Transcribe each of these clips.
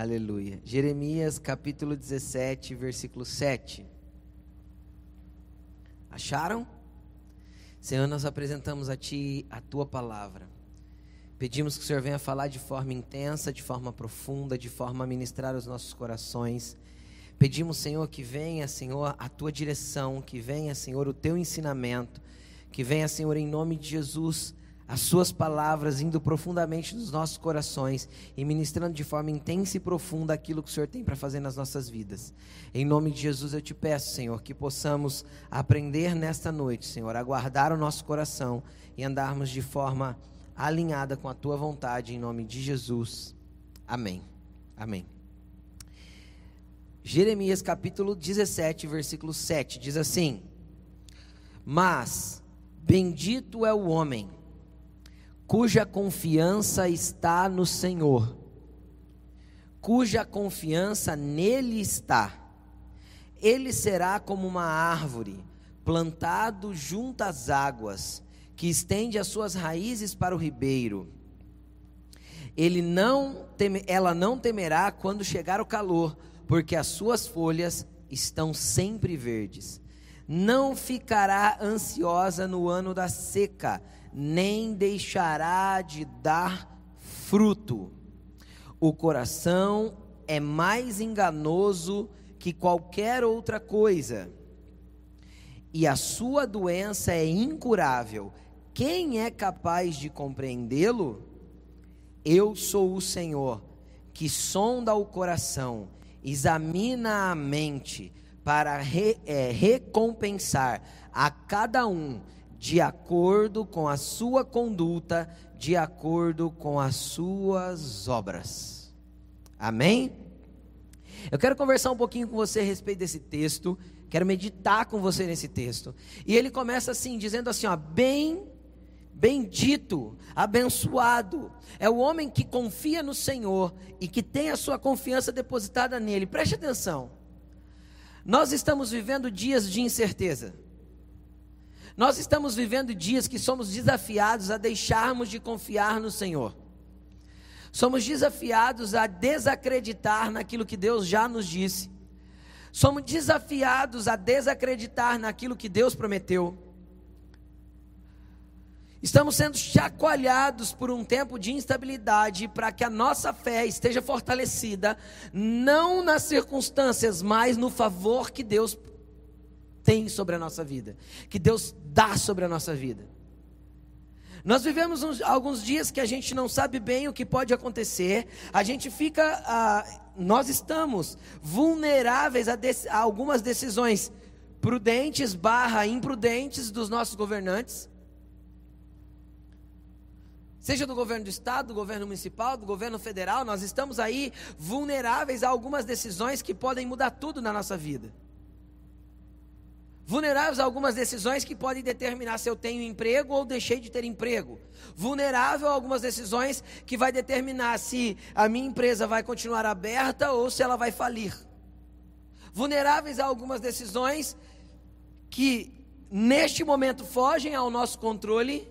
Aleluia. Jeremias capítulo 17, versículo 7. Acharam? Senhor, nós apresentamos a Ti a Tua palavra. Pedimos que o Senhor venha falar de forma intensa, de forma profunda, de forma a ministrar os nossos corações. Pedimos, Senhor, que venha, Senhor, a Tua direção, que venha, Senhor, o Teu ensinamento, que venha, Senhor, em nome de Jesus, as Suas palavras indo profundamente nos nossos corações e ministrando de forma intensa e profunda aquilo que o Senhor tem para fazer nas nossas vidas. Em nome de Jesus eu te peço, Senhor, que possamos aprender nesta noite, Senhor, a guardar o nosso coração e andarmos de forma alinhada com a tua vontade, em nome de Jesus. Amém. Amém. Jeremias capítulo 17, versículo 7 diz assim: Mas bendito é o homem cuja confiança está no Senhor, cuja confiança nele está. Ele será como uma árvore plantado junto às águas, que estende as suas raízes para o ribeiro. Ele não teme, ela não temerá quando chegar o calor, porque as suas folhas estão sempre verdes. Não ficará ansiosa no ano da seca, nem deixará de dar fruto. O coração é mais enganoso que qualquer outra coisa, e a sua doença é incurável. Quem é capaz de compreendê-lo? Eu sou o Senhor, que sonda o coração, examina a mente, para re, é, recompensar a cada um de acordo com a sua conduta, de acordo com as suas obras. Amém? Eu quero conversar um pouquinho com você a respeito desse texto, quero meditar com você nesse texto. E ele começa assim, dizendo assim, ó, bem bendito, abençoado é o homem que confia no Senhor e que tem a sua confiança depositada nele. Preste atenção. Nós estamos vivendo dias de incerteza. Nós estamos vivendo dias que somos desafiados a deixarmos de confiar no Senhor. Somos desafiados a desacreditar naquilo que Deus já nos disse. Somos desafiados a desacreditar naquilo que Deus prometeu. Estamos sendo chacoalhados por um tempo de instabilidade para que a nossa fé esteja fortalecida, não nas circunstâncias, mas no favor que Deus tem sobre a nossa vida, que Deus dá sobre a nossa vida. Nós vivemos uns, alguns dias que a gente não sabe bem o que pode acontecer, a gente fica, ah, nós estamos vulneráveis a, a algumas decisões prudentes barra imprudentes dos nossos governantes, seja do governo do estado, do governo municipal, do governo federal, nós estamos aí vulneráveis a algumas decisões que podem mudar tudo na nossa vida vulneráveis a algumas decisões que podem determinar se eu tenho emprego ou deixei de ter emprego, vulnerável a algumas decisões que vai determinar se a minha empresa vai continuar aberta ou se ela vai falir, vulneráveis a algumas decisões que neste momento fogem ao nosso controle,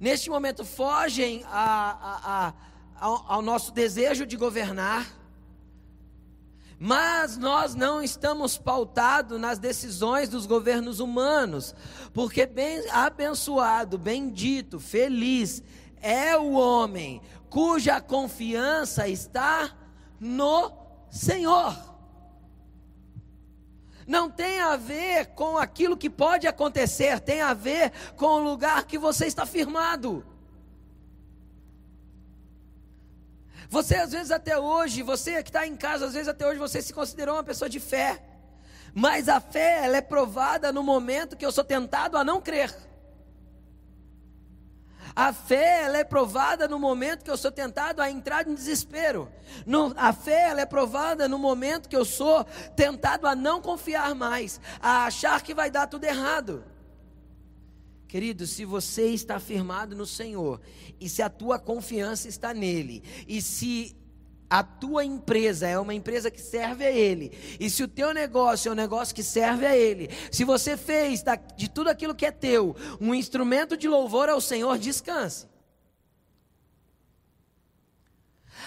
neste momento fogem a, a, a, ao, ao nosso desejo de governar mas nós não estamos pautados nas decisões dos governos humanos, porque bem abençoado, bendito, feliz é o homem cuja confiança está no Senhor. Não tem a ver com aquilo que pode acontecer, tem a ver com o lugar que você está firmado. Você, às vezes, até hoje, você que está em casa, às vezes, até hoje, você se considerou uma pessoa de fé. Mas a fé, ela é provada no momento que eu sou tentado a não crer. A fé, ela é provada no momento que eu sou tentado a entrar em desespero. No, a fé, ela é provada no momento que eu sou tentado a não confiar mais, a achar que vai dar tudo errado. Querido, se você está firmado no Senhor, e se a tua confiança está nele, e se a tua empresa é uma empresa que serve a Ele, e se o teu negócio é um negócio que serve a Ele, se você fez de tudo aquilo que é teu um instrumento de louvor ao Senhor, descanse.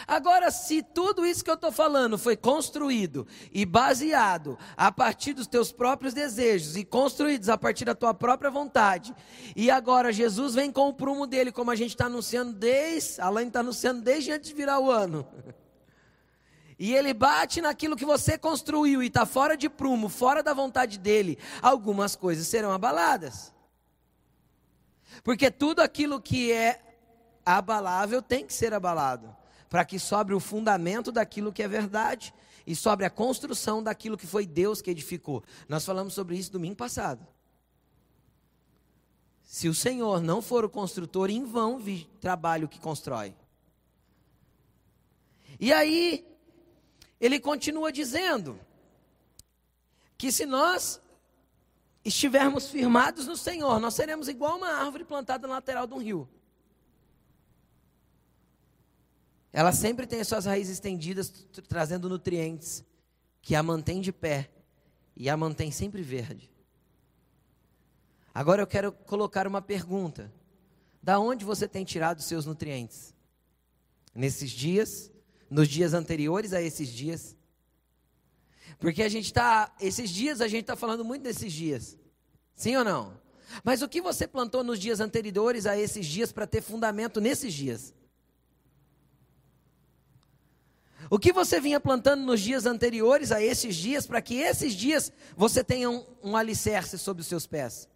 Agora, se tudo isso que eu estou falando foi construído e baseado a partir dos teus próprios desejos e construídos a partir da tua própria vontade, e agora Jesus vem com o prumo dele, como a gente está anunciando desde, Alain está anunciando desde antes de virar o ano. E ele bate naquilo que você construiu e está fora de prumo, fora da vontade dele, algumas coisas serão abaladas. Porque tudo aquilo que é abalável tem que ser abalado para que sobre o fundamento daquilo que é verdade e sobre a construção daquilo que foi Deus que edificou. Nós falamos sobre isso domingo passado. Se o Senhor não for o construtor, em vão vi trabalho que constrói. E aí, ele continua dizendo que se nós estivermos firmados no Senhor, nós seremos igual uma árvore plantada na lateral de um rio. Ela sempre tem as suas raízes estendidas, trazendo nutrientes que a mantém de pé e a mantém sempre verde. Agora eu quero colocar uma pergunta: da onde você tem tirado seus nutrientes? Nesses dias, nos dias anteriores a esses dias? Porque a gente está, esses dias a gente está falando muito desses dias, sim ou não? Mas o que você plantou nos dias anteriores a esses dias para ter fundamento nesses dias? O que você vinha plantando nos dias anteriores a esses dias, para que esses dias você tenha um, um alicerce sobre os seus pés?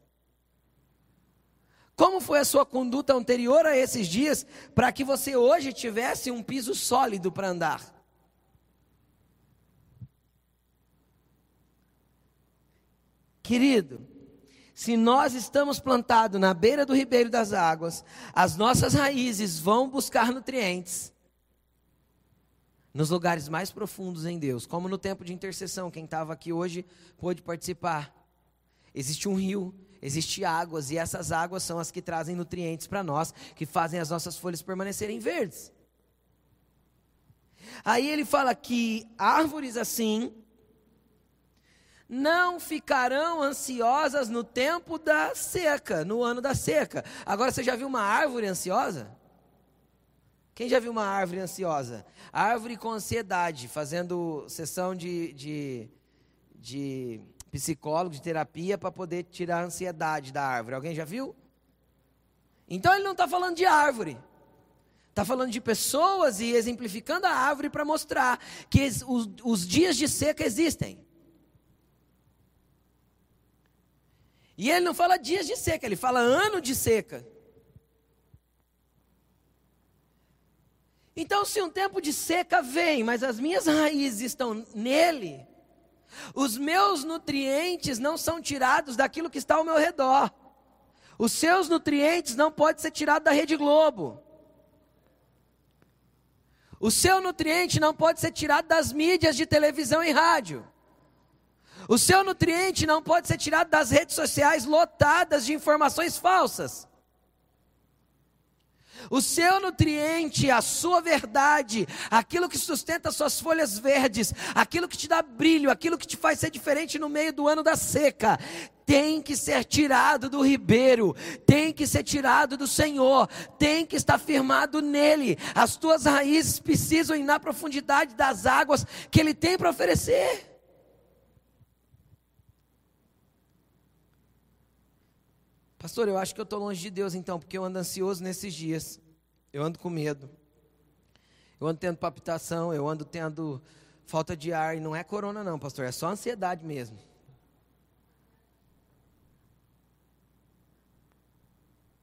Como foi a sua conduta anterior a esses dias, para que você hoje tivesse um piso sólido para andar? Querido, se nós estamos plantados na beira do ribeiro das águas, as nossas raízes vão buscar nutrientes nos lugares mais profundos em Deus, como no tempo de intercessão. Quem estava aqui hoje pôde participar. Existe um rio, existe águas, e essas águas são as que trazem nutrientes para nós, que fazem as nossas folhas permanecerem verdes. Aí ele fala que árvores assim não ficarão ansiosas no tempo da seca, no ano da seca. Agora você já viu uma árvore ansiosa? Quem já viu uma árvore ansiosa? Árvore com ansiedade, fazendo sessão de, de, de psicólogo, de terapia, para poder tirar a ansiedade da árvore. Alguém já viu? Então ele não está falando de árvore. Está falando de pessoas e exemplificando a árvore para mostrar que os, os dias de seca existem. E ele não fala dias de seca, ele fala ano de seca. Então, se um tempo de seca vem, mas as minhas raízes estão nele, os meus nutrientes não são tirados daquilo que está ao meu redor. Os seus nutrientes não podem ser tirados da Rede Globo. O seu nutriente não pode ser tirado das mídias de televisão e rádio. O seu nutriente não pode ser tirado das redes sociais lotadas de informações falsas. O seu nutriente, a sua verdade, aquilo que sustenta suas folhas verdes, aquilo que te dá brilho, aquilo que te faz ser diferente no meio do ano da seca, tem que ser tirado do ribeiro, tem que ser tirado do Senhor, tem que estar firmado nele. As tuas raízes precisam ir na profundidade das águas que ele tem para oferecer. Pastor, eu acho que eu estou longe de Deus então, porque eu ando ansioso nesses dias. Eu ando com medo. Eu ando tendo palpitação, eu ando tendo falta de ar. E não é corona, não, pastor, é só ansiedade mesmo.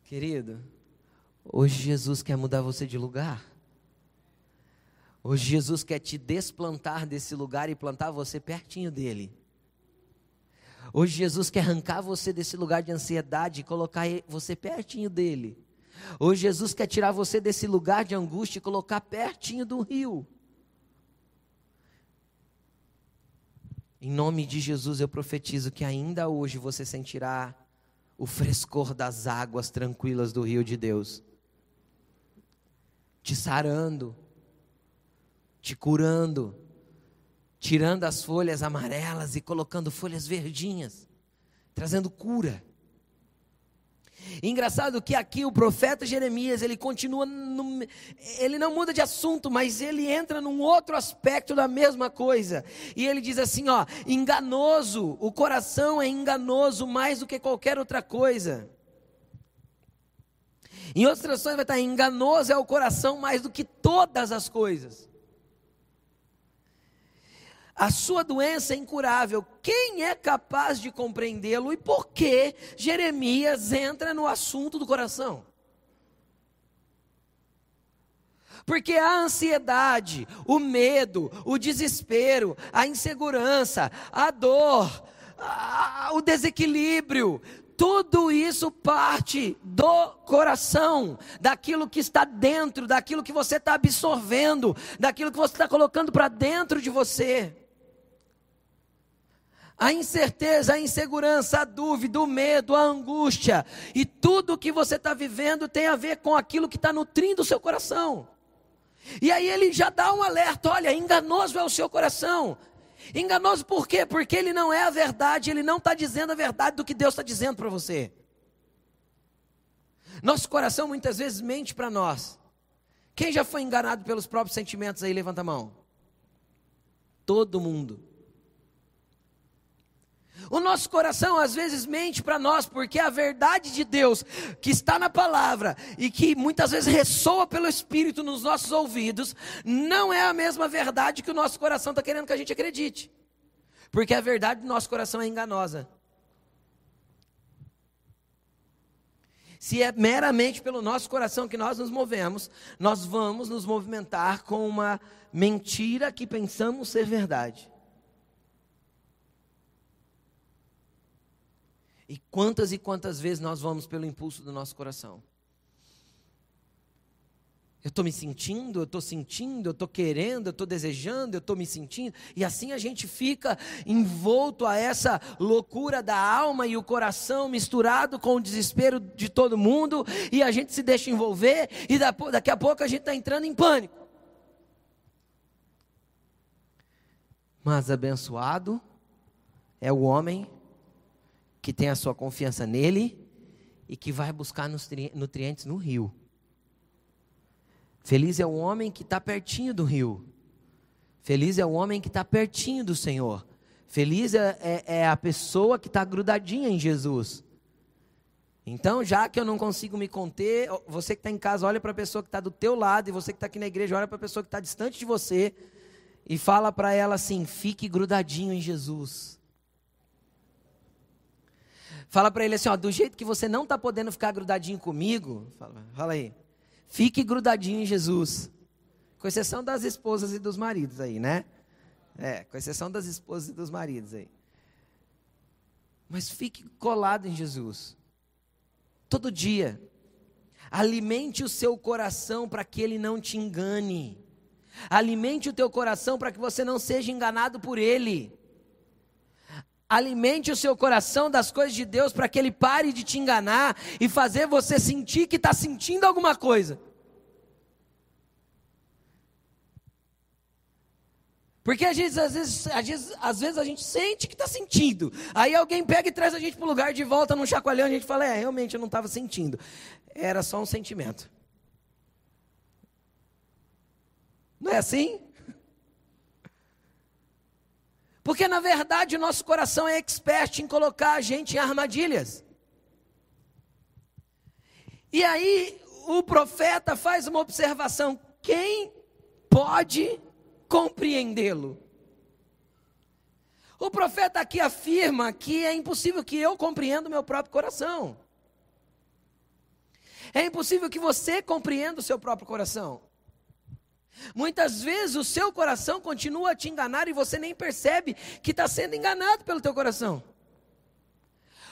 Querido, hoje Jesus quer mudar você de lugar. Hoje Jesus quer te desplantar desse lugar e plantar você pertinho dele. Hoje Jesus quer arrancar você desse lugar de ansiedade e colocar você pertinho dele. Hoje Jesus quer tirar você desse lugar de angústia e colocar pertinho do rio. Em nome de Jesus eu profetizo que ainda hoje você sentirá o frescor das águas tranquilas do rio de Deus, te sarando, te curando tirando as folhas amarelas e colocando folhas verdinhas, trazendo cura. Engraçado que aqui o profeta Jeremias, ele continua, no, ele não muda de assunto, mas ele entra num outro aspecto da mesma coisa. E ele diz assim, ó, enganoso, o coração é enganoso mais do que qualquer outra coisa. Em outras traduções vai estar enganoso é o coração mais do que todas as coisas. A sua doença é incurável. Quem é capaz de compreendê-lo e por que Jeremias entra no assunto do coração? Porque a ansiedade, o medo, o desespero, a insegurança, a dor, a, o desequilíbrio, tudo isso parte do coração, daquilo que está dentro, daquilo que você está absorvendo, daquilo que você está colocando para dentro de você. A incerteza, a insegurança, a dúvida, o medo, a angústia e tudo que você está vivendo tem a ver com aquilo que está nutrindo o seu coração. E aí ele já dá um alerta: olha, enganoso é o seu coração. Enganoso por quê? Porque ele não é a verdade, ele não está dizendo a verdade do que Deus está dizendo para você. Nosso coração muitas vezes mente para nós. Quem já foi enganado pelos próprios sentimentos aí, levanta a mão. Todo mundo. O nosso coração às vezes mente para nós, porque a verdade de Deus, que está na palavra e que muitas vezes ressoa pelo Espírito nos nossos ouvidos, não é a mesma verdade que o nosso coração está querendo que a gente acredite. Porque a verdade do nosso coração é enganosa. Se é meramente pelo nosso coração que nós nos movemos, nós vamos nos movimentar com uma mentira que pensamos ser verdade. E quantas e quantas vezes nós vamos pelo impulso do nosso coração? Eu estou me sentindo, eu estou sentindo, eu estou querendo, eu estou desejando, eu estou me sentindo, e assim a gente fica envolto a essa loucura da alma e o coração misturado com o desespero de todo mundo, e a gente se deixa envolver, e daqui a pouco a gente está entrando em pânico. Mas abençoado é o homem que tem a sua confiança nele e que vai buscar nutrientes no rio. Feliz é o homem que está pertinho do rio. Feliz é o homem que está pertinho do Senhor. Feliz é, é, é a pessoa que está grudadinha em Jesus. Então, já que eu não consigo me conter, você que está em casa, olha para a pessoa que está do teu lado, e você que está aqui na igreja, olha para a pessoa que está distante de você, e fala para ela assim: fique grudadinho em Jesus. Fala para ele assim, ó, do jeito que você não está podendo ficar grudadinho comigo, fala, fala aí, fique grudadinho em Jesus. Com exceção das esposas e dos maridos aí, né? É, com exceção das esposas e dos maridos aí. Mas fique colado em Jesus. Todo dia. Alimente o seu coração para que ele não te engane. Alimente o teu coração para que você não seja enganado por ele. Alimente o seu coração das coisas de Deus para que ele pare de te enganar e fazer você sentir que está sentindo alguma coisa. Porque às vezes, às vezes, às vezes, às vezes a gente sente que está sentindo. Aí alguém pega e traz a gente para o lugar de volta num chacoalhão e a gente fala: É, realmente eu não estava sentindo. Era só um sentimento. Não é assim? Porque na verdade o nosso coração é expert em colocar a gente em armadilhas. E aí o profeta faz uma observação: quem pode compreendê-lo? O profeta aqui afirma que é impossível que eu compreenda o meu próprio coração. É impossível que você compreenda o seu próprio coração. Muitas vezes o seu coração continua a te enganar e você nem percebe que está sendo enganado pelo teu coração.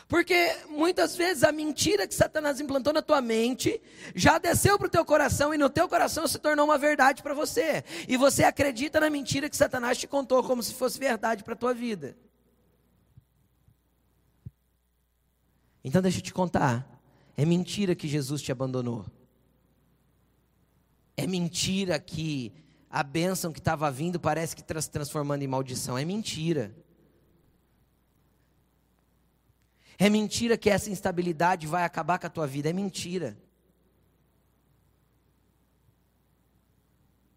Porque muitas vezes a mentira que Satanás implantou na tua mente já desceu para o teu coração e no teu coração se tornou uma verdade para você. E você acredita na mentira que Satanás te contou como se fosse verdade para a tua vida. Então deixa eu te contar. É mentira que Jesus te abandonou. É mentira que a bênção que estava vindo parece que está se transformando em maldição. É mentira. É mentira que essa instabilidade vai acabar com a tua vida, é mentira.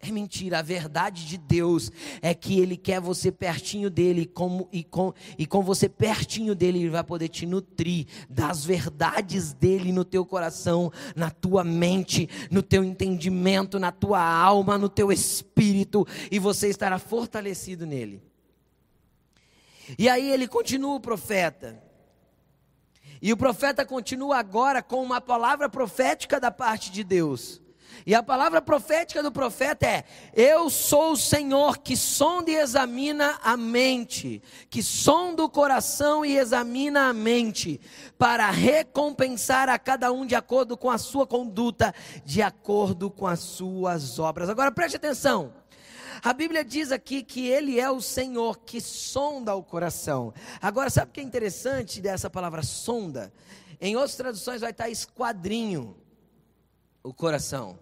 É mentira, a verdade de Deus é que Ele quer você pertinho dele, como, e, com, e com você pertinho dele, Ele vai poder te nutrir das verdades dele no teu coração, na tua mente, no teu entendimento, na tua alma, no teu espírito, e você estará fortalecido nele. E aí ele continua o profeta. E o profeta continua agora com uma palavra profética da parte de Deus. E a palavra profética do profeta é: Eu sou o Senhor que sonda e examina a mente, que sonda o coração e examina a mente, para recompensar a cada um de acordo com a sua conduta, de acordo com as suas obras. Agora preste atenção. A Bíblia diz aqui que Ele é o Senhor que sonda o coração. Agora, sabe o que é interessante dessa palavra sonda? Em outras traduções vai estar esquadrinho o coração.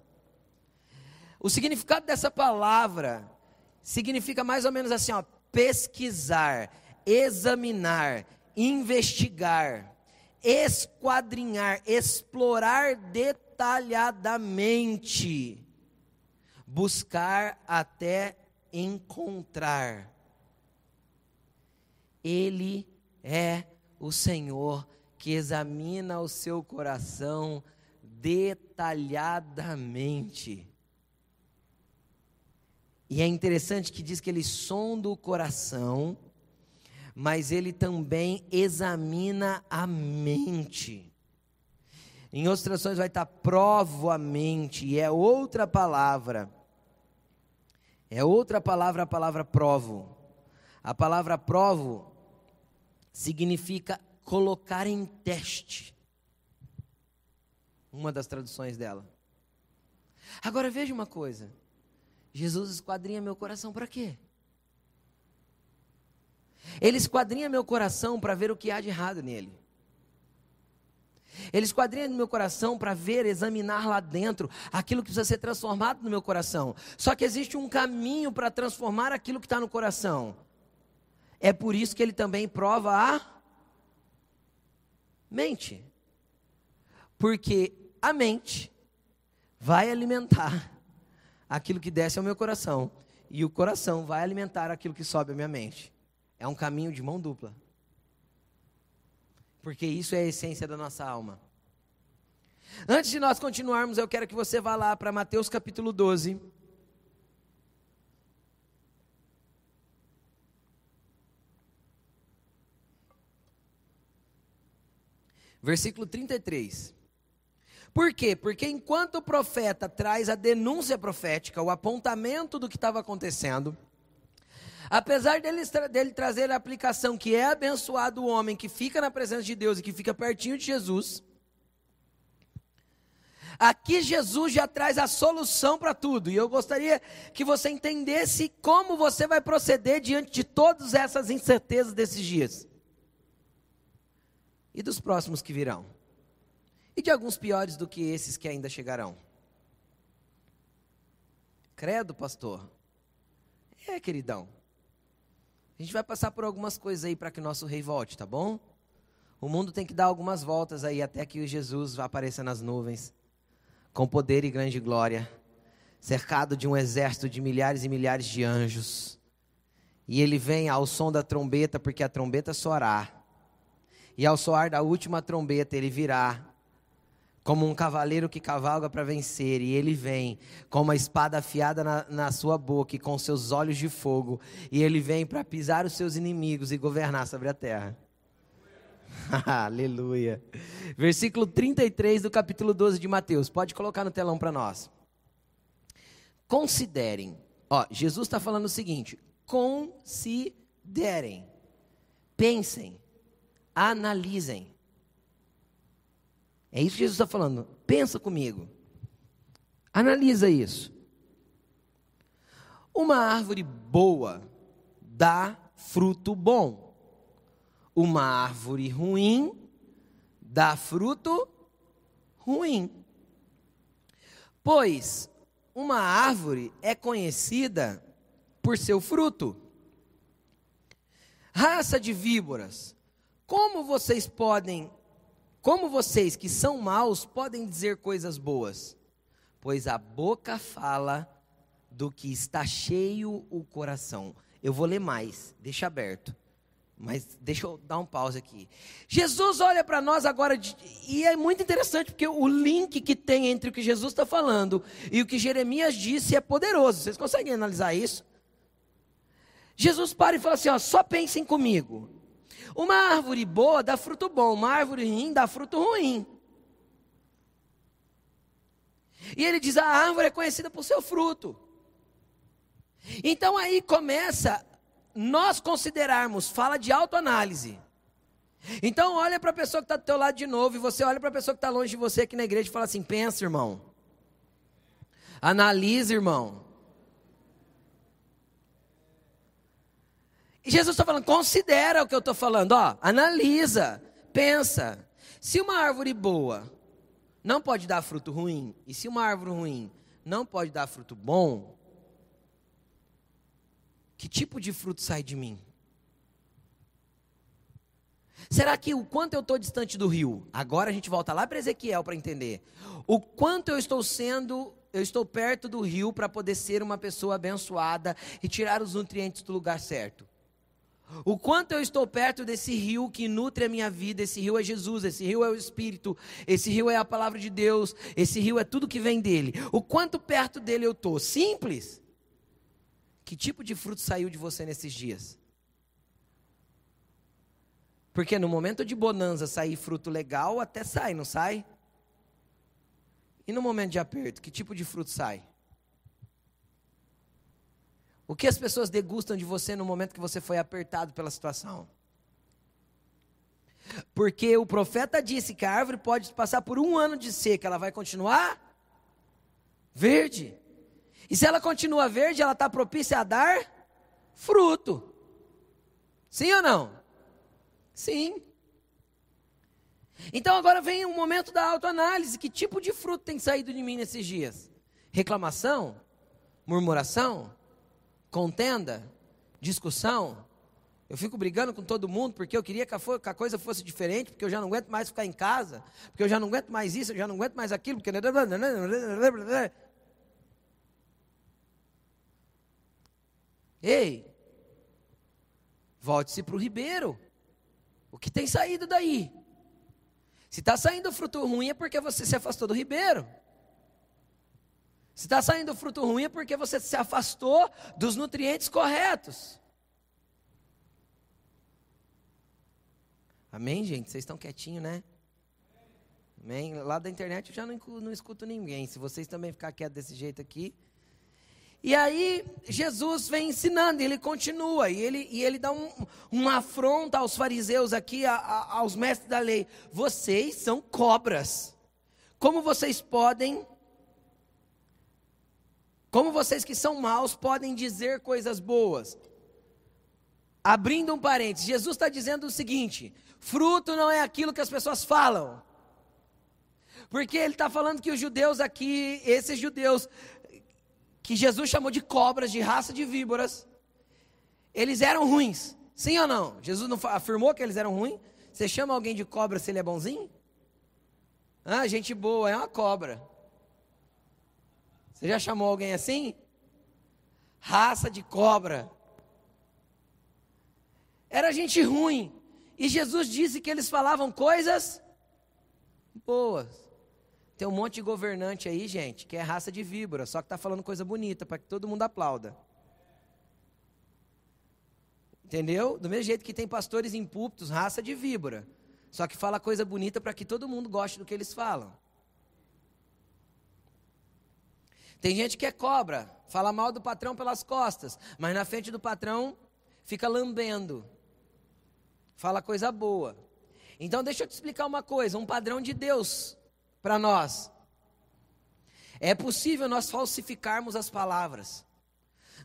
O significado dessa palavra significa mais ou menos assim, ó, pesquisar, examinar, investigar, esquadrinhar, explorar detalhadamente, buscar até encontrar. Ele é o Senhor que examina o seu coração detalhadamente. E é interessante que diz que ele sonda o coração, mas ele também examina a mente. Em outras traduções vai estar provo a mente, e é outra palavra. É outra palavra a palavra provo. A palavra provo significa colocar em teste. Uma das traduções dela. Agora veja uma coisa. Jesus esquadrinha meu coração para quê? Ele esquadrinha meu coração para ver o que há de errado nele. Ele esquadrinha meu coração para ver, examinar lá dentro aquilo que precisa ser transformado no meu coração. Só que existe um caminho para transformar aquilo que está no coração. É por isso que ele também prova a mente. Porque a mente vai alimentar aquilo que desce ao meu coração, e o coração vai alimentar aquilo que sobe à minha mente. É um caminho de mão dupla. Porque isso é a essência da nossa alma. Antes de nós continuarmos, eu quero que você vá lá para Mateus capítulo 12. Versículo 33. Por quê? Porque enquanto o profeta traz a denúncia profética, o apontamento do que estava acontecendo, apesar dele, dele trazer a aplicação que é abençoado o homem que fica na presença de Deus e que fica pertinho de Jesus, Aqui Jesus já traz a solução para tudo, e eu gostaria que você entendesse como você vai proceder diante de todas essas incertezas desses dias e dos próximos que virão e de alguns piores do que esses que ainda chegarão. Credo, pastor. É, queridão. A gente vai passar por algumas coisas aí para que o nosso rei volte, tá bom? O mundo tem que dar algumas voltas aí até que Jesus vá aparecer nas nuvens, com poder e grande glória, cercado de um exército de milhares e milhares de anjos. E ele vem ao som da trombeta, porque a trombeta soará. E ao soar da última trombeta, ele virá como um cavaleiro que cavalga para vencer, e ele vem com uma espada afiada na, na sua boca e com seus olhos de fogo, e ele vem para pisar os seus inimigos e governar sobre a terra. Aleluia. Versículo 33 do capítulo 12 de Mateus. Pode colocar no telão para nós. Considerem. Ó, Jesus está falando o seguinte: considerem, pensem, analisem. É isso que Jesus está falando. Pensa comigo. Analisa isso. Uma árvore boa dá fruto bom. Uma árvore ruim dá fruto ruim. Pois uma árvore é conhecida por seu fruto. Raça de víboras, Como vocês podem, como vocês que são maus podem dizer coisas boas? Pois a boca fala do que está cheio o coração. Eu vou ler mais, deixa aberto. Mas deixa eu dar um pause aqui. Jesus olha para nós agora, e é muito interessante, porque o link que tem entre o que Jesus está falando e o que Jeremias disse é poderoso. Vocês conseguem analisar isso? Jesus para e fala assim: ó, só pensem comigo. Uma árvore boa dá fruto bom, uma árvore ruim dá fruto ruim. E ele diz: a árvore é conhecida por seu fruto. Então aí começa nós considerarmos, fala de autoanálise. Então olha para a pessoa que está do teu lado de novo e você olha para a pessoa que está longe de você aqui na igreja e fala assim: pensa, irmão. Analisa, irmão. E Jesus está falando, considera o que eu estou falando, ó, analisa, pensa. Se uma árvore boa não pode dar fruto ruim, e se uma árvore ruim não pode dar fruto bom, que tipo de fruto sai de mim? Será que o quanto eu estou distante do rio? Agora a gente volta lá para Ezequiel para entender. O quanto eu estou sendo, eu estou perto do rio para poder ser uma pessoa abençoada e tirar os nutrientes do lugar certo. O quanto eu estou perto desse rio que nutre a minha vida, esse rio é Jesus, esse rio é o Espírito, esse rio é a palavra de Deus, esse rio é tudo que vem dele. O quanto perto dele eu estou? Simples. Que tipo de fruto saiu de você nesses dias? Porque no momento de bonança sair fruto legal, até sai, não sai? E no momento de aperto, que tipo de fruto sai? O que as pessoas degustam de você no momento que você foi apertado pela situação? Porque o profeta disse que a árvore pode passar por um ano de seca, ela vai continuar verde. E se ela continua verde, ela está propícia a dar fruto. Sim ou não? Sim. Então agora vem o momento da autoanálise. Que tipo de fruto tem saído de mim nesses dias? Reclamação? Murmuração? Contenda? Discussão? Eu fico brigando com todo mundo porque eu queria que a, coisa fosse diferente, porque eu já não aguento mais ficar em casa, porque eu já não aguento mais isso, eu já não aguento mais aquilo, porque. Ei, volte-se para o ribeiro. O que tem saído daí? Se está saindo fruto ruim é porque você se afastou do ribeiro. Se está saindo fruto ruim é porque você se afastou dos nutrientes corretos. Amém, gente? Vocês estão quietinhos, né? Amém? Lá da internet eu já não, não escuto ninguém. Se vocês também ficar quietos desse jeito aqui, e aí Jesus vem ensinando, ele continua, e ele, e ele dá um, uma afronta aos fariseus aqui, a, a, aos mestres da lei. Vocês são cobras. Como vocês podem, como vocês que são maus podem dizer coisas boas? Abrindo um parênteses, Jesus está dizendo o seguinte: fruto não é aquilo que as pessoas falam. Porque ele está falando que os judeus aqui, esses judeus, que Jesus chamou de cobras, de raça de víboras, eles eram ruins. Sim ou não? Jesus não afirmou que eles eram ruins? Você chama alguém de cobra se ele é bonzinho? Ah, gente boa, é uma cobra. Você já chamou alguém assim? Raça de cobra. Era gente ruim. E Jesus disse que eles falavam coisas boas. Tem um monte de governante aí, gente, que é raça de víbora, só que está falando coisa bonita para que todo mundo aplauda. Entendeu? Do mesmo jeito que tem pastores em púlpitos, raça de víbora, só que fala coisa bonita para que todo mundo goste do que eles falam. Tem gente que é cobra, fala mal do patrão pelas costas, mas na frente do patrão fica lambendo. Fala coisa boa. Então deixa eu te explicar uma coisa, um padrão de Deus para nós. É possível nós falsificarmos as palavras,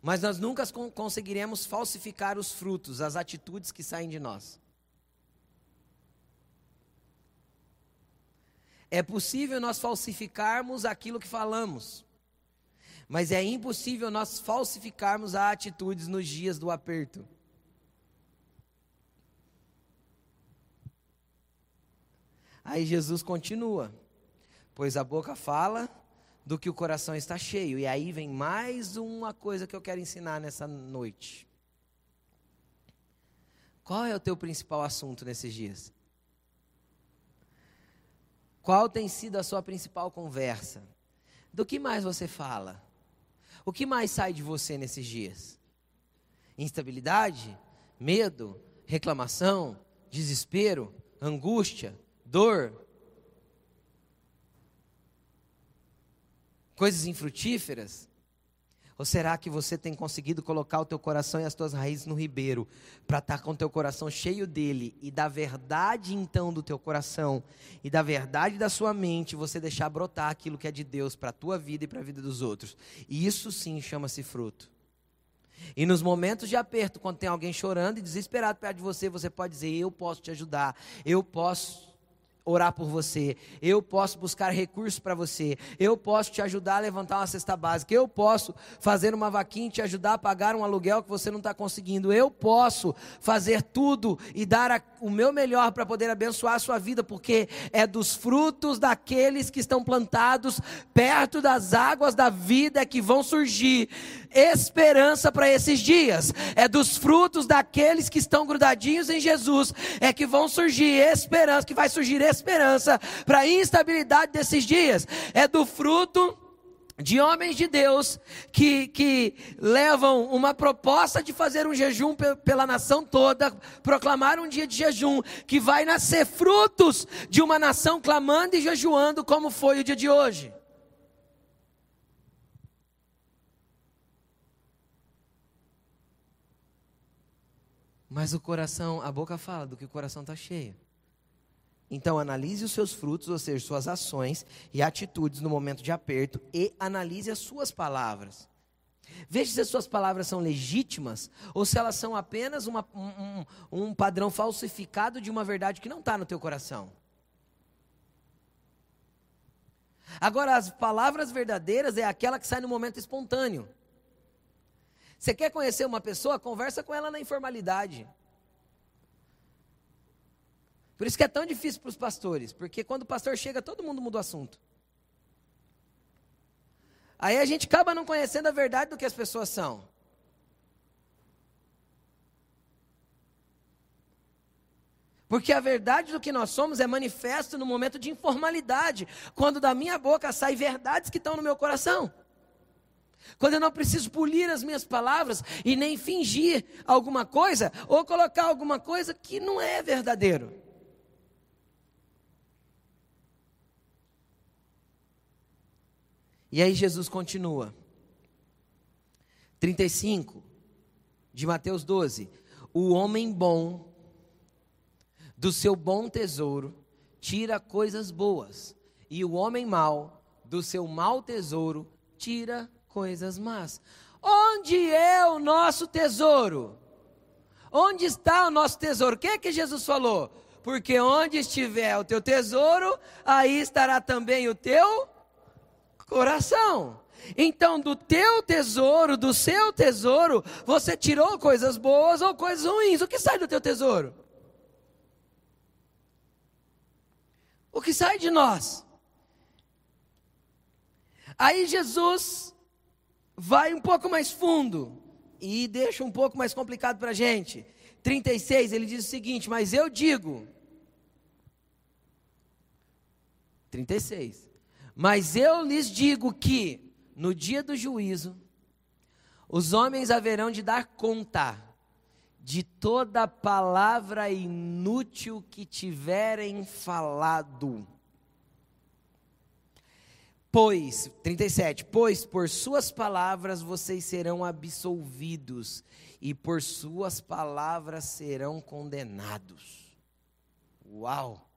mas nós nunca conseguiremos falsificar os frutos, as atitudes que saem de nós. É possível nós falsificarmos aquilo que falamos, mas é impossível nós falsificarmos as atitudes nos dias do aperto. Aí Jesus continua: Pois a boca fala do que o coração está cheio. E aí vem mais uma coisa que eu quero ensinar nessa noite. Qual é o teu principal assunto nesses dias? Qual tem sido a sua principal conversa? Do que mais você fala? O que mais sai de você nesses dias? Instabilidade? Medo? Reclamação? Desespero? Angústia? Dor? Coisas infrutíferas? Ou será que você tem conseguido colocar o teu coração e as tuas raízes no ribeiro, para estar tá com o teu coração cheio dele e da verdade então do teu coração e da verdade da sua mente, você deixar brotar aquilo que é de Deus para a tua vida e para a vida dos outros. E isso sim chama-se fruto. E nos momentos de aperto, quando tem alguém chorando e desesperado perto de você, você pode dizer: Eu posso te ajudar, eu posso orar por você, eu posso buscar recursos para você, eu posso te ajudar a levantar uma cesta básica, eu posso fazer uma vaquinha e te ajudar a pagar um aluguel que você não está conseguindo, eu posso fazer tudo e dar a, o meu melhor para poder abençoar a sua vida, porque é dos frutos daqueles que estão plantados perto das águas da vida que vão surgir esperança para esses dias, é dos frutos daqueles que estão grudadinhos em Jesus, é que vão surgir esperança, que vai surgir esperança para a instabilidade desses dias, é do fruto de homens de Deus que, que levam uma proposta de fazer um jejum pela nação toda, proclamar um dia de jejum, que vai nascer frutos de uma nação clamando e jejuando, como foi o dia de hoje. Mas o coração, a boca fala do que o coração está cheio. Então analise os seus frutos, ou seja, suas ações e atitudes no momento de aperto e analise as suas palavras. Veja se as suas palavras são legítimas ou se elas são apenas uma, um, um padrão falsificado de uma verdade que não está no teu coração. Agora, as palavras verdadeiras é aquela que sai no momento espontâneo. Você quer conhecer uma pessoa? Conversa com ela na informalidade. Por isso que é tão difícil para os pastores, porque quando o pastor chega, todo mundo muda o assunto. Aí a gente acaba não conhecendo a verdade do que as pessoas são. Porque a verdade do que nós somos é manifesto no momento de informalidade, quando da minha boca saem verdades que estão no meu coração. Quando eu não preciso polir as minhas palavras e nem fingir alguma coisa ou colocar alguma coisa que não é verdadeiro. E aí Jesus continua. 35 de Mateus 12. O homem bom do seu bom tesouro tira coisas boas, e o homem mau do seu mau tesouro tira coisas más. Onde é o nosso tesouro? Onde está o nosso tesouro? O que é que Jesus falou? Porque onde estiver o teu tesouro, aí estará também o teu coração. Então, do teu tesouro, do seu tesouro, você tirou coisas boas ou coisas ruins. O que sai do teu tesouro? O que sai de nós? Aí Jesus vai um pouco mais fundo e deixa um pouco mais complicado para a gente. 36, ele diz o seguinte: Mas eu digo. 36. Mas eu lhes digo que, no dia do juízo, os homens haverão de dar conta de toda palavra inútil que tiverem falado. Pois, 37, pois por suas palavras vocês serão absolvidos, e por suas palavras serão condenados. Uau!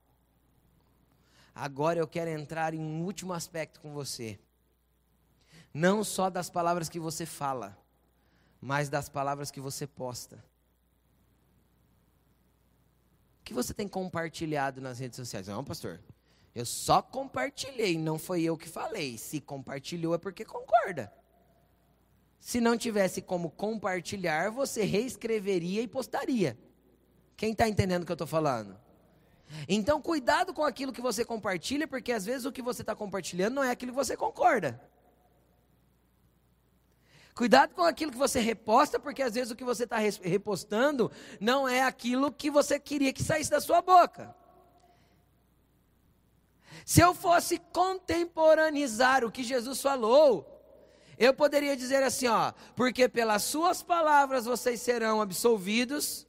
Agora eu quero entrar em um último aspecto com você. Não só das palavras que você fala, mas das palavras que você posta. O que você tem compartilhado nas redes sociais? Não, pastor. Eu só compartilhei, não foi eu que falei. Se compartilhou é porque concorda. Se não tivesse como compartilhar, você reescreveria e postaria. Quem está entendendo o que eu estou falando? Então, cuidado com aquilo que você compartilha, porque às vezes o que você está compartilhando não é aquilo que você concorda. Cuidado com aquilo que você reposta, porque às vezes o que você está repostando não é aquilo que você queria que saísse da sua boca. Se eu fosse contemporaneizar o que Jesus falou, eu poderia dizer assim, ó, porque pelas suas palavras vocês serão absolvidos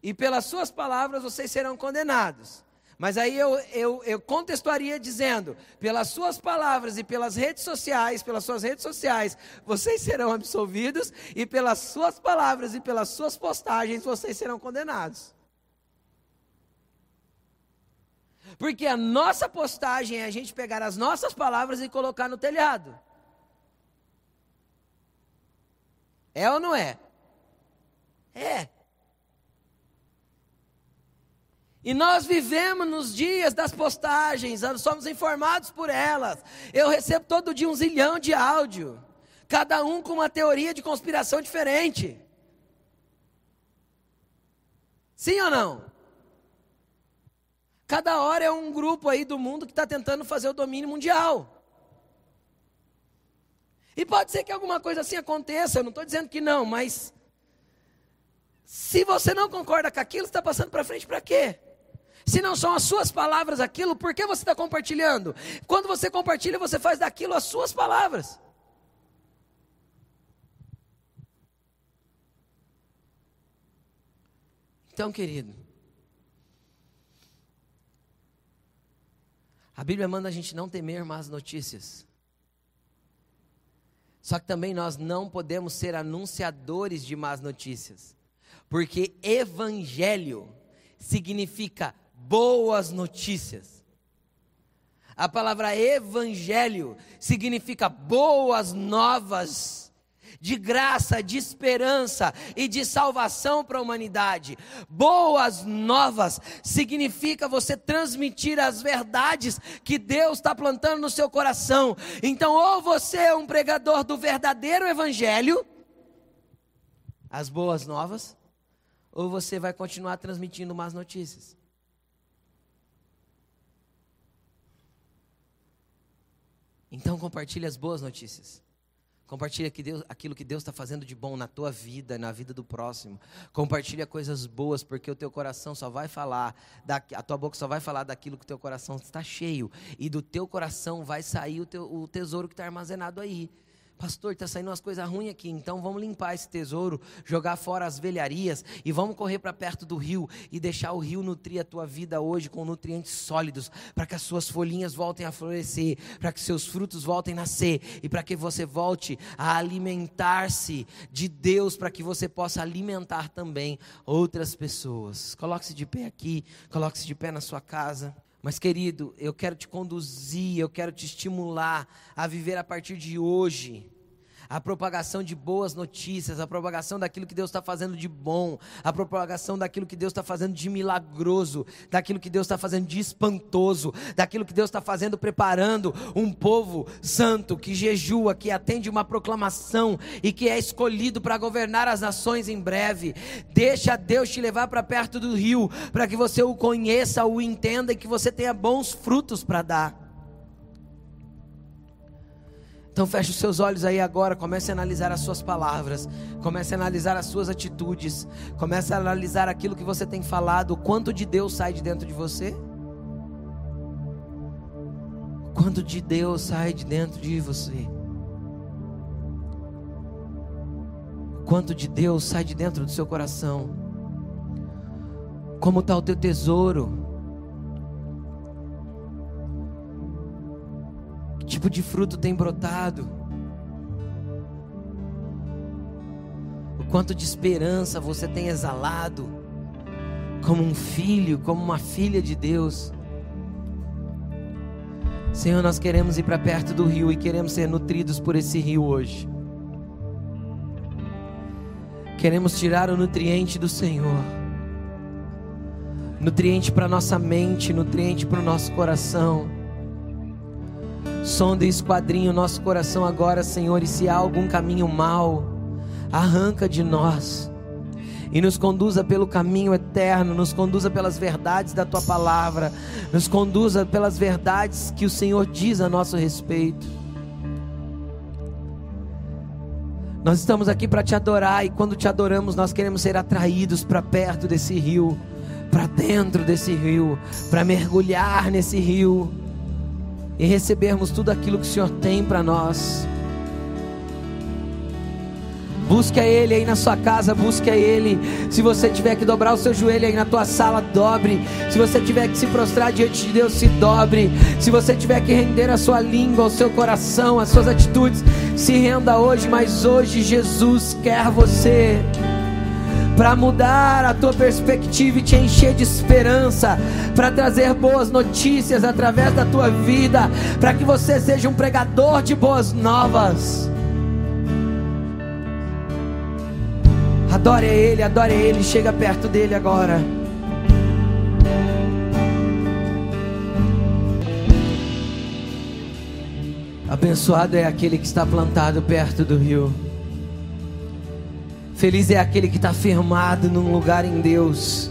e pelas suas palavras vocês serão condenados. Mas aí eu, eu, eu contextuaria dizendo: pelas suas palavras e pelas redes sociais, pelas suas redes sociais, vocês serão absolvidos, e pelas suas palavras e pelas suas postagens, vocês serão condenados. Porque a nossa postagem é a gente pegar as nossas palavras e colocar no telhado. É ou não é? É. E nós vivemos nos dias das postagens, somos informados por elas. Eu recebo todo dia um zilhão de áudio, cada um com uma teoria de conspiração diferente. Sim ou não? Cada hora é um grupo aí do mundo que está tentando fazer o domínio mundial. E pode ser que alguma coisa assim aconteça, eu não estou dizendo que não, mas se você não concorda com aquilo, você está passando para frente para quê? Se não são as suas palavras aquilo, por que você está compartilhando? Quando você compartilha, você faz daquilo as suas palavras. Então, querido, A Bíblia manda a gente não temer más notícias. Só que também nós não podemos ser anunciadores de más notícias. Porque evangelho significa boas notícias. A palavra evangelho significa boas novas de graça, de esperança e de salvação para a humanidade. Boas novas significa você transmitir as verdades que Deus está plantando no seu coração. Então, ou você é um pregador do verdadeiro evangelho, as boas novas, ou você vai continuar transmitindo más notícias. Então compartilhe as boas notícias. Compartilha que Deus, aquilo que Deus está fazendo de bom na tua vida, na vida do próximo. Compartilha coisas boas, porque o teu coração só vai falar, da, a tua boca só vai falar daquilo que o teu coração está cheio. E do teu coração vai sair o, teu, o tesouro que está armazenado aí. Pastor, está saindo umas coisas ruins aqui, então vamos limpar esse tesouro, jogar fora as velharias e vamos correr para perto do rio e deixar o rio nutrir a tua vida hoje com nutrientes sólidos, para que as suas folhinhas voltem a florescer, para que seus frutos voltem a nascer e para que você volte a alimentar-se de Deus, para que você possa alimentar também outras pessoas. Coloque-se de pé aqui, coloque-se de pé na sua casa. Mas, querido, eu quero te conduzir, eu quero te estimular a viver a partir de hoje a propagação de boas notícias, a propagação daquilo que Deus está fazendo de bom, a propagação daquilo que Deus está fazendo de milagroso, daquilo que Deus está fazendo de espantoso, daquilo que Deus está fazendo preparando um povo santo que jejua, que atende uma proclamação e que é escolhido para governar as nações em breve. Deixa Deus te levar para perto do rio, para que você o conheça, o entenda e que você tenha bons frutos para dar. Então feche os seus olhos aí agora, comece a analisar as suas palavras, comece a analisar as suas atitudes, comece a analisar aquilo que você tem falado, o quanto de Deus sai de dentro de você. O quanto de Deus sai de dentro de você. O quanto de Deus sai de dentro do seu coração. Como está o teu tesouro? Tipo de fruto tem brotado? O quanto de esperança você tem exalado, como um filho, como uma filha de Deus. Senhor, nós queremos ir para perto do rio e queremos ser nutridos por esse rio hoje. Queremos tirar o nutriente do Senhor. Nutriente para nossa mente, nutriente para o nosso coração Sonda e esquadrinha o nosso coração agora, Senhor, e se há algum caminho mal, arranca de nós. e nos conduza pelo caminho eterno, nos conduza pelas verdades da tua palavra, nos conduza pelas verdades que o Senhor diz a nosso respeito. Nós estamos aqui para te adorar e quando te adoramos, nós queremos ser atraídos para perto desse rio, para dentro desse rio, para mergulhar nesse rio e recebermos tudo aquilo que o Senhor tem para nós. Busque a Ele aí na sua casa, busque a Ele. Se você tiver que dobrar o seu joelho aí na tua sala, dobre. Se você tiver que se prostrar diante de Deus, se dobre. Se você tiver que render a sua língua, o seu coração, as suas atitudes, se renda hoje. Mas hoje Jesus quer você para mudar a tua perspectiva e te encher de esperança, para trazer boas notícias através da tua vida, para que você seja um pregador de boas novas. Adore Ele, adore Ele, chega perto dele agora. Abençoado é aquele que está plantado perto do rio. Feliz é aquele que está firmado num lugar em Deus.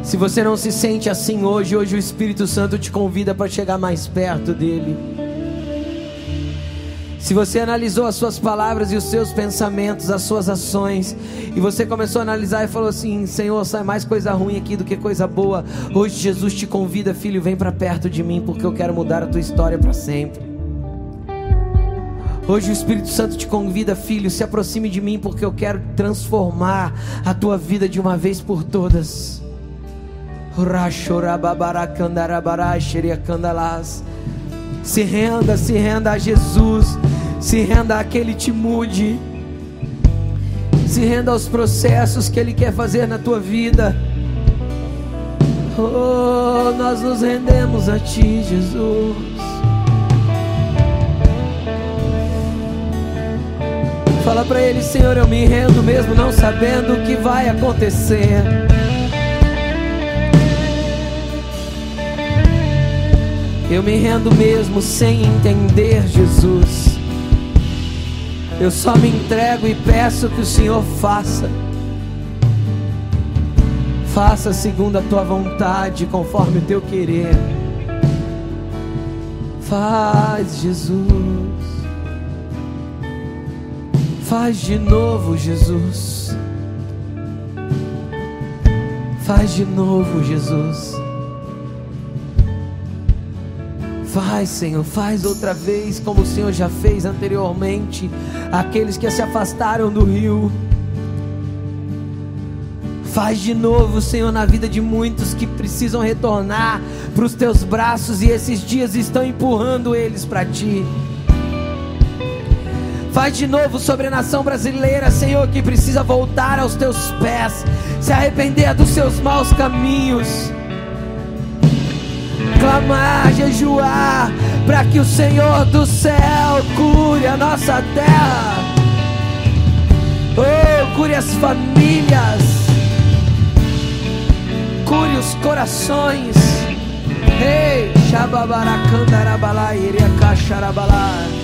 Se você não se sente assim hoje, hoje o Espírito Santo te convida para chegar mais perto dele. Se você analisou as suas palavras e os seus pensamentos, as suas ações, e você começou a analisar e falou assim: Senhor, sai mais coisa ruim aqui do que coisa boa. Hoje Jesus te convida, filho, vem para perto de mim, porque eu quero mudar a tua história para sempre. Hoje o Espírito Santo te convida, filho, se aproxime de mim, porque eu quero transformar a tua vida de uma vez por todas. Se renda, se renda a Jesus. Se renda a que Ele te mude. Se renda aos processos que Ele quer fazer na tua vida. Oh, nós nos rendemos a Ti, Jesus. Fala para Ele, Senhor, eu me rendo mesmo não sabendo o que vai acontecer. Eu me rendo mesmo sem entender, Jesus. Eu só me entrego e peço que o Senhor faça. Faça segundo a tua vontade, conforme o teu querer. Faz, Jesus. Faz de novo, Jesus. Faz de novo, Jesus. Faz, Senhor, faz outra vez como o Senhor já fez anteriormente. Aqueles que se afastaram do rio. Faz de novo, Senhor, na vida de muitos que precisam retornar para os teus braços e esses dias estão empurrando eles para ti. Faz de novo sobre a nação brasileira, Senhor, que precisa voltar aos teus pés, se arrepender dos seus maus caminhos clamar, jejuar, para que o Senhor do céu cure a nossa terra. Oh, cure as famílias, cure os corações. Ei, hey, Shababaracandarabalá, Iriacacharabalá.